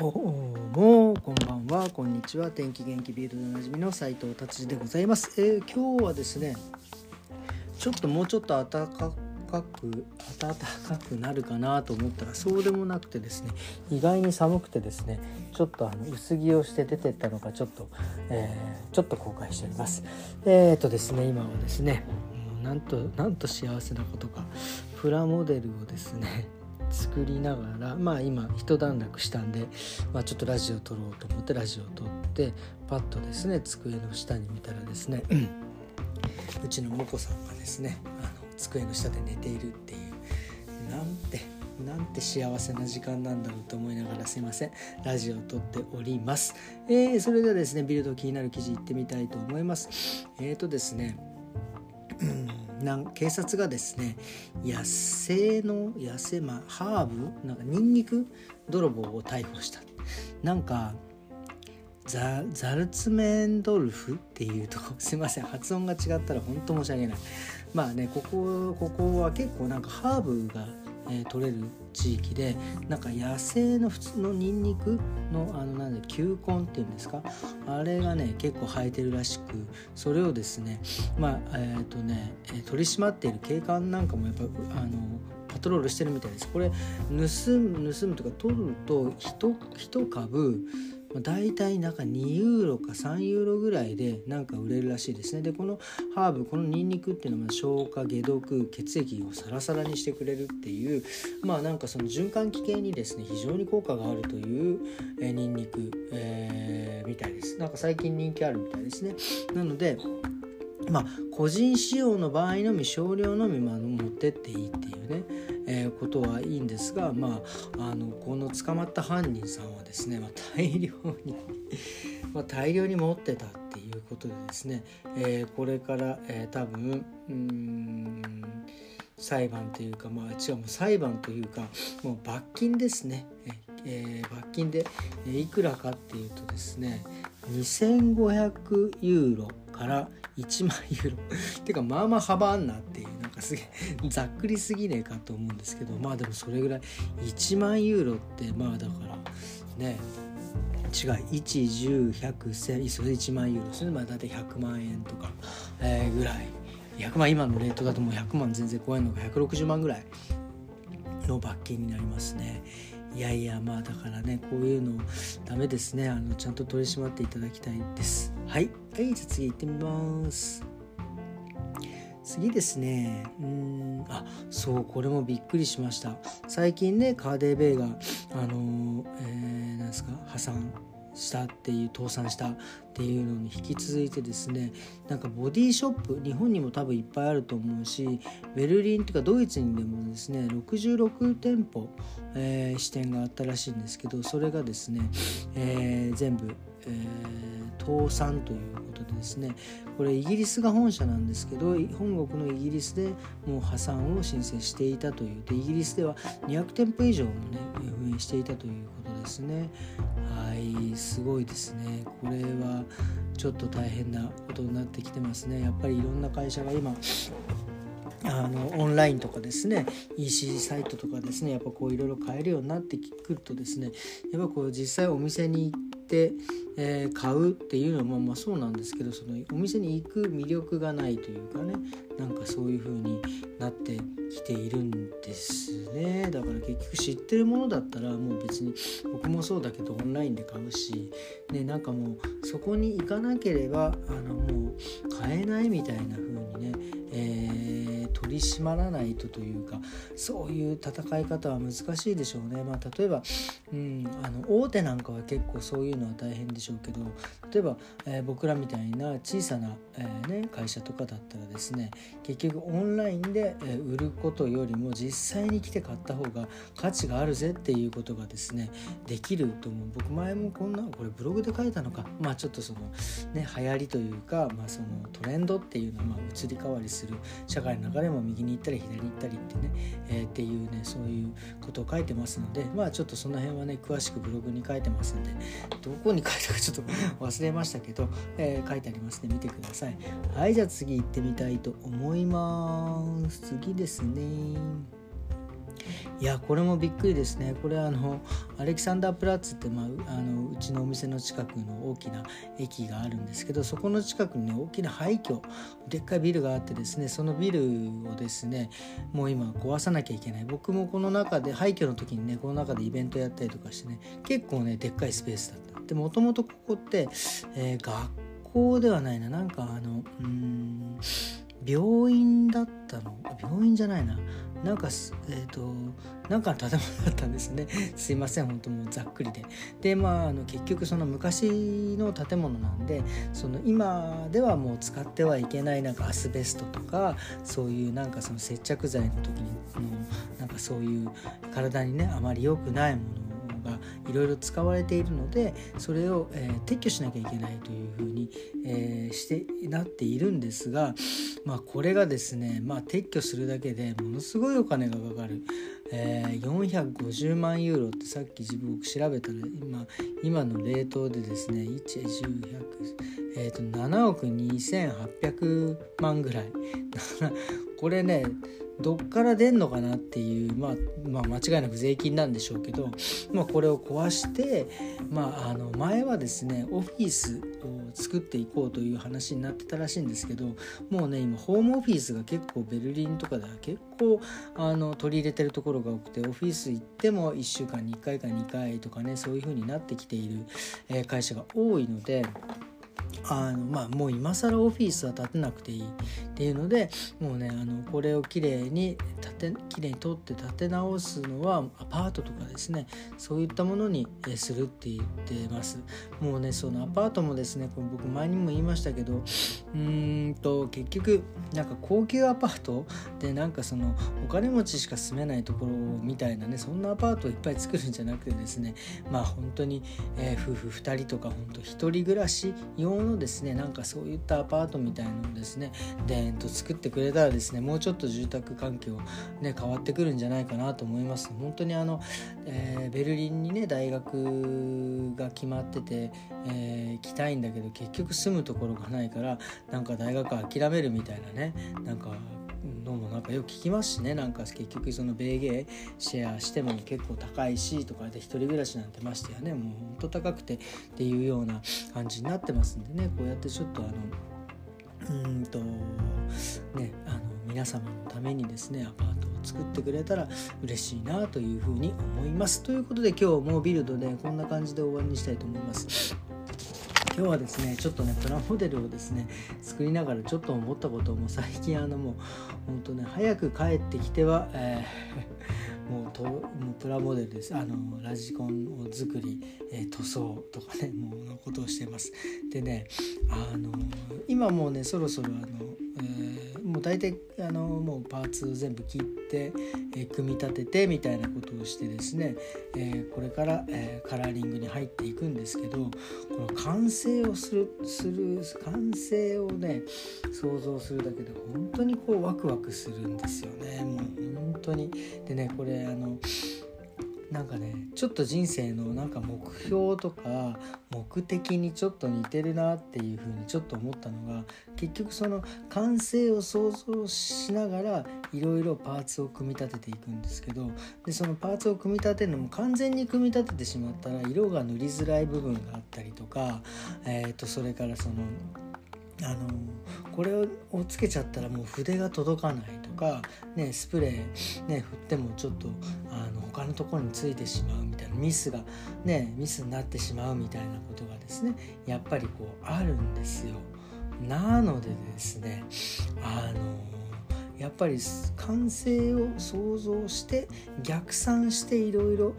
どうもこんばんはこんにちは。天気元気ビールでおなじみの斉藤達治でございます、えー、今日はですねちょっともうちょっと暖かく暖かくなるかなと思ったらそうでもなくてですね意外に寒くてですねちょっとあの薄着をして出てったのかちょっと、えー、ちょっと後悔しております。えっ、ー、とですね今はですねなんとなんと幸せなことかプラモデルをですね作りながらまあ今一段落したんで、まあ、ちょっとラジオ撮ろうと思ってラジオ撮ってパッとですね机の下に見たらですねうちのもこさんがですねあの机の下で寝ているっていうなんてなんて幸せな時間なんだろうと思いながらすいません。ラジオを撮っております、えー、それではですねビルド気になる記事いってみたいと思います。えーとですねなん警察がですね野生の野生まあハーブなんかニンニク泥棒を逮捕した。なんかザザルツメンドルフっていうとこ すいません発音が違ったら本当申し訳ない。まあねここここは結構なんかハーブがえー、取れる地域でなんか野生の普通のニンニクのあのなんで球根っていうんですか？あれがね結構生えてるらしくそれをですねまあえっ、ー、とね取り締まっている警官なんかもやっぱあのパトロールしてるみたいです。これ盗む盗むとか取ると 1, 1株、大体なんか2ユーロか3ユーロぐらいでなんか売れるらしいですね。でこのハーブこのニンニクっていうのは消化解毒血液をサラサラにしてくれるっていうまあなんかその循環器系にですね非常に効果があるという、え、ニンニク、えー、みたいです。なんか最近人気あるみたいですね。なのでまあ個人使用の場合のみ少量のみまあ持ってっていいっていうねえー、ことはいいんですが、まあ、あのこの捕まった犯人さんはですね、まあ、大量に まあ大量に持ってたっていうことでですね、えー、これから、えー、多分うん裁判というかまあ違うもう裁判というかもう罰金ですね、えー、罰金で、えいくらかっていうとですね2500ユーロから1万ユーロ。てかまあまあ幅あんなっていう。なんかすげえ ざっくりすぎねえかと思うんですけどまあでもそれぐらい。1万ユーロってまあだからね違い110100100それ1万ユーロ。それまあ大体100万円とか、えー、ぐらい。100万今のレートだともう100万全然超えるのが160万ぐらいの罰金になりますね。いやいやまあだからねこういうのダメですね。あのちゃんと取り締まっていただきたいです。はい。はいじゃあ次行ってみます。次ですね。うんあそうこれもびっくりしました。最近ねカーデーベイがあのえー、なんですか破産。したっていう倒産したっていうのに引き続いてですねなんかボディショップ日本にも多分いっぱいあると思うしベルリンとかドイツにでもですね66店舗、えー、支店があったらしいんですけどそれがですね、えー、全部、えー、倒産ということでですねこれイギリスが本社なんですけど本国のイギリスでもう破産を申請していたというでイギリスでは200店舗以上もね運営していたということですね。はい。すごいですね。これはちょっと大変なことになってきてますね。やっぱりいろんな会社が今あのオンラインとかですね EC サイトとかですねやっぱこういろいろ買えるようになってくるとですねやっぱこう実際お店に行って、えー、買うっていうのはまあまあそうなんですけどそのお店に行く魅力がないというかねなんかそういう風になってきているんですね。だから結局知ってるものだったらもう別に僕もそうだけどオンラインで買うし、ね、なんかもうそこに行かなければあのもう買えないみたいな風にね、えー取り締まらないとというかそういう戦い方は難しいでしょうね。まあ、例えば、うん、あの大手なんかは結構そういうのは大変でしょうけど例えば、えー、僕らみたいな小さな、えー、ね、会社とかだったらですね結局オンラインで、え売ることよりも実際に来て買った方が価値があるぜっていうことがですねできると思う僕前もこんなこれブログで書いたのかまあちょっとそのね流行りというか、まあ、そのトレンドっていうのはまあ移り変わりする社会の流れも右に行ったり左に行ったりってね、えー、っていうねそういうことを書いてますのでまあちょっとその辺はね詳しくブログに書いてますんでどこに書いたかちょっと忘れましたけど、えー、書いてありますね見てください。はいじゃあ次行ってみたいと思います。次ですね。いやこれもびっくりですね。これあのアレキサンダープラッツって、まあ、あのうちのお店の近くの大きな駅があるんですけどそこの近くにね大きな廃墟でっかいビルがあってですねそのビルをですねもう今壊さなきゃいけない。僕もこの中で廃墟の時にねこの中でイベントやったりとかしてね結構ねでっかいスペースだった。でもともとここって、えー、学校ではないな。なんかあのうん病院だったの？病院じゃないな。なんかえっ、ー、となんかの建物だったんですね。すいません本当もうざっくりで。でまああの結局その昔の建物なんでその今ではもう使ってはいけないなんかアスベストとかそういうなんかその接着剤の時にもうなんかそういう体にねあまり良くないものがいろいろ使われているのでそれを、えー、撤去しなきゃいけないというふうに、えー、してなっているんですが、まあ、これがですね、まあ、撤去するだけでものすごいお金がかかる。えー、450万ユーロってさっき自分調べたら今今のレートでですね110100、えー、と7億2800万ぐらい これねどっから出んのかなっていう、まあ、まあ間違いなく税金なんでしょうけど、まあ、これを壊して、まあ、あの前はですねオフィスを作っていこうという話になってたらしいんですけどもうね今ホームオフィスが結構ベルリンとかでは結構あの取り入れてるところが多くてオフィス行っても1週間に1回か2回とかねそういう風になってきている、会社が多いので。あのまあもう今更オフィスは建てなくていいっていうのでもうねあのこれをきれいに建てきれいに取って建て直すのはアパートとかですねそういったものにするって言ってます。もうねそのアパートもですねこれ僕前にも言いましたけどうーんと結局なんか高級アパートでなんかそのお金持ちしか住めないところみたいなねそんなアパートをいっぱい作るんじゃなくてですねまあ本当に、えー、夫婦2人とか本当1人暮らし用のですねなんかそういったアパートみたいのをですねでーんと作ってくれたらですねもうちょっと住宅環境ね変わってくるんじゃないかなと思います。本当にあの、えー、ベルリンにね大学が決まってて、えー、来たいんだけど結局住むところがないからなんか大学諦めるみたいなねなんかのもなんかよく聞きますしね。なんか結局その米芸シェアしても結構高いしとかで一人暮らしなんてましてやね。もうほんと高くてっていうような感じになってますんでね。こうやってちょっとあのうんとねあの皆様のためにですねアパートを作ってくれたら嬉しいなというふうに思います。ということで今日もビルドでこんな感じで終わりにしたいと思います。今日はですねちょっとねプラモデルをですね作りながらちょっと思ったことをもう最近あのもうほんとね早く帰ってきては、えー、もうともうプラモデルです。あのラジコンを作り、えー、塗装とかねもうのことをしてます。でねあの今もうねそろそろあの、えー、もう大体あのもうパーツを全部切って、えー、組み立ててみたいなことをしてですね、え、これから、え、カラーリングに入っていくんですけどこの完成をするする完成をね想像するだけで本当にこうワクワクするんですよね。もう本当に。でねこれあのなんかねちょっと人生のなんか目標とか目的にちょっと似てるなっていうふうにちょっと思ったのが結局その完成を想像しながらいろいろパーツを組み立てていくんですけどでそのパーツを組み立てるのも完全に組み立ててしまったら色が塗りづらい部分があったりとか、えー、とそれからそのあのこれをつけちゃったらもう筆が届かない。か、ね、スプレー、ね、振ってもちょっとあの他のところについてしまうみたいなミスが、ね、ミスになってしまうみたいなことがですねやっぱりこうあるんですよ。なのでですねあのやっぱり完成を想像して逆算していろいろ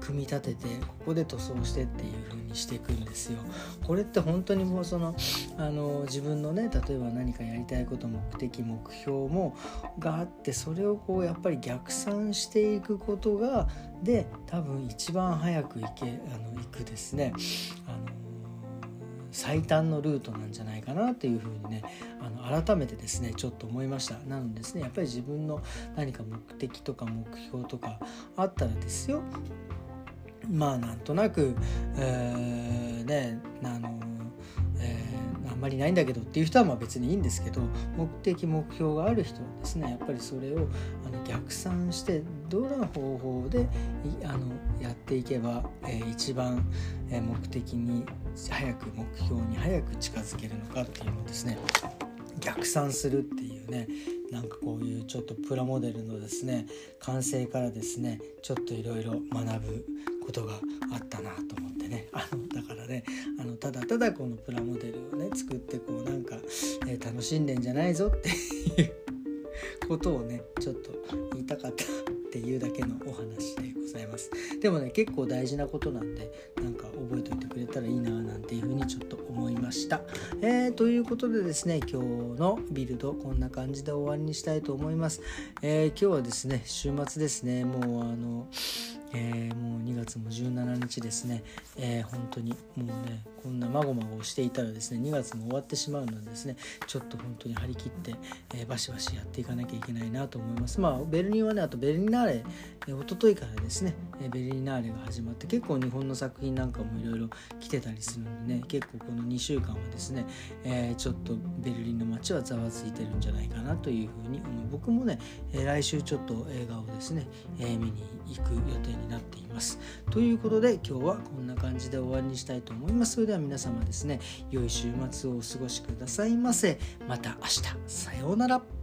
組み立ててここで塗装してっていう風にしていくんですよ。これって本当にもうそのあの自分のね例えば何かやりたいこと目的目標もがあってそれをこうやっぱり逆算していくことがで多分一番早く行けあの行くですねあの最短のルートなんじゃないかなというふうにねあの改めてですねちょっと思いましたなのでですねやっぱり自分の何か目的とか目標とかあったらですよまあなんとなく、えー、ねあの、えー、んまりないんだけどっていう人はまあ別にいいんですけど目的目標がある人はですねやっぱりそれをあの逆算してどんな方法であのやっていけば、えー、一番、え目的に早く目標に早く近づけるのかっていうのをですね逆算するっていうねなんかこういうちょっとプラモデルのですね完成からですねちょっといろいろ学ぶことがあったなと思ってね。あのだからねあのただただこのプラモデルをね作ってこうなんか、えー、楽しんでんじゃないぞっていうことをねちょっと言いたかったっていうだけのお話でざいます。でもね結構大事なことなんでなんか覚えておいてくれたらいいななんていうふうにちょっと思いました、えー、ということでですね今日のビルドこんな感じで終わりにしたいと思います、えー、今日はですね週末ですね。もうあのえー、もう2月も17日ですね、えー、本当にもうねこんなまごまごしていたらですね2月も終わってしまうのでですねちょっと本当に張り切って、えー、バシバシやっていかなきゃいけないなと思います。まあベルリンはねあとベルリナーレ、一昨日からですね、えベルリナーレが始まって結構日本の作品なんかもいろいろ来てたりするのでね。結構この2週間はですね、えちょっとベルリンの街はざわついてるんじゃないかなというふうに思う。僕もね、え来週ちょっと映画をですね、え見に行く予定になっています。ということで今日はこんな感じで終わりにしたいと思います。それでは皆様ですね良い週末をお過ごしくださいませ。また明日。さようなら。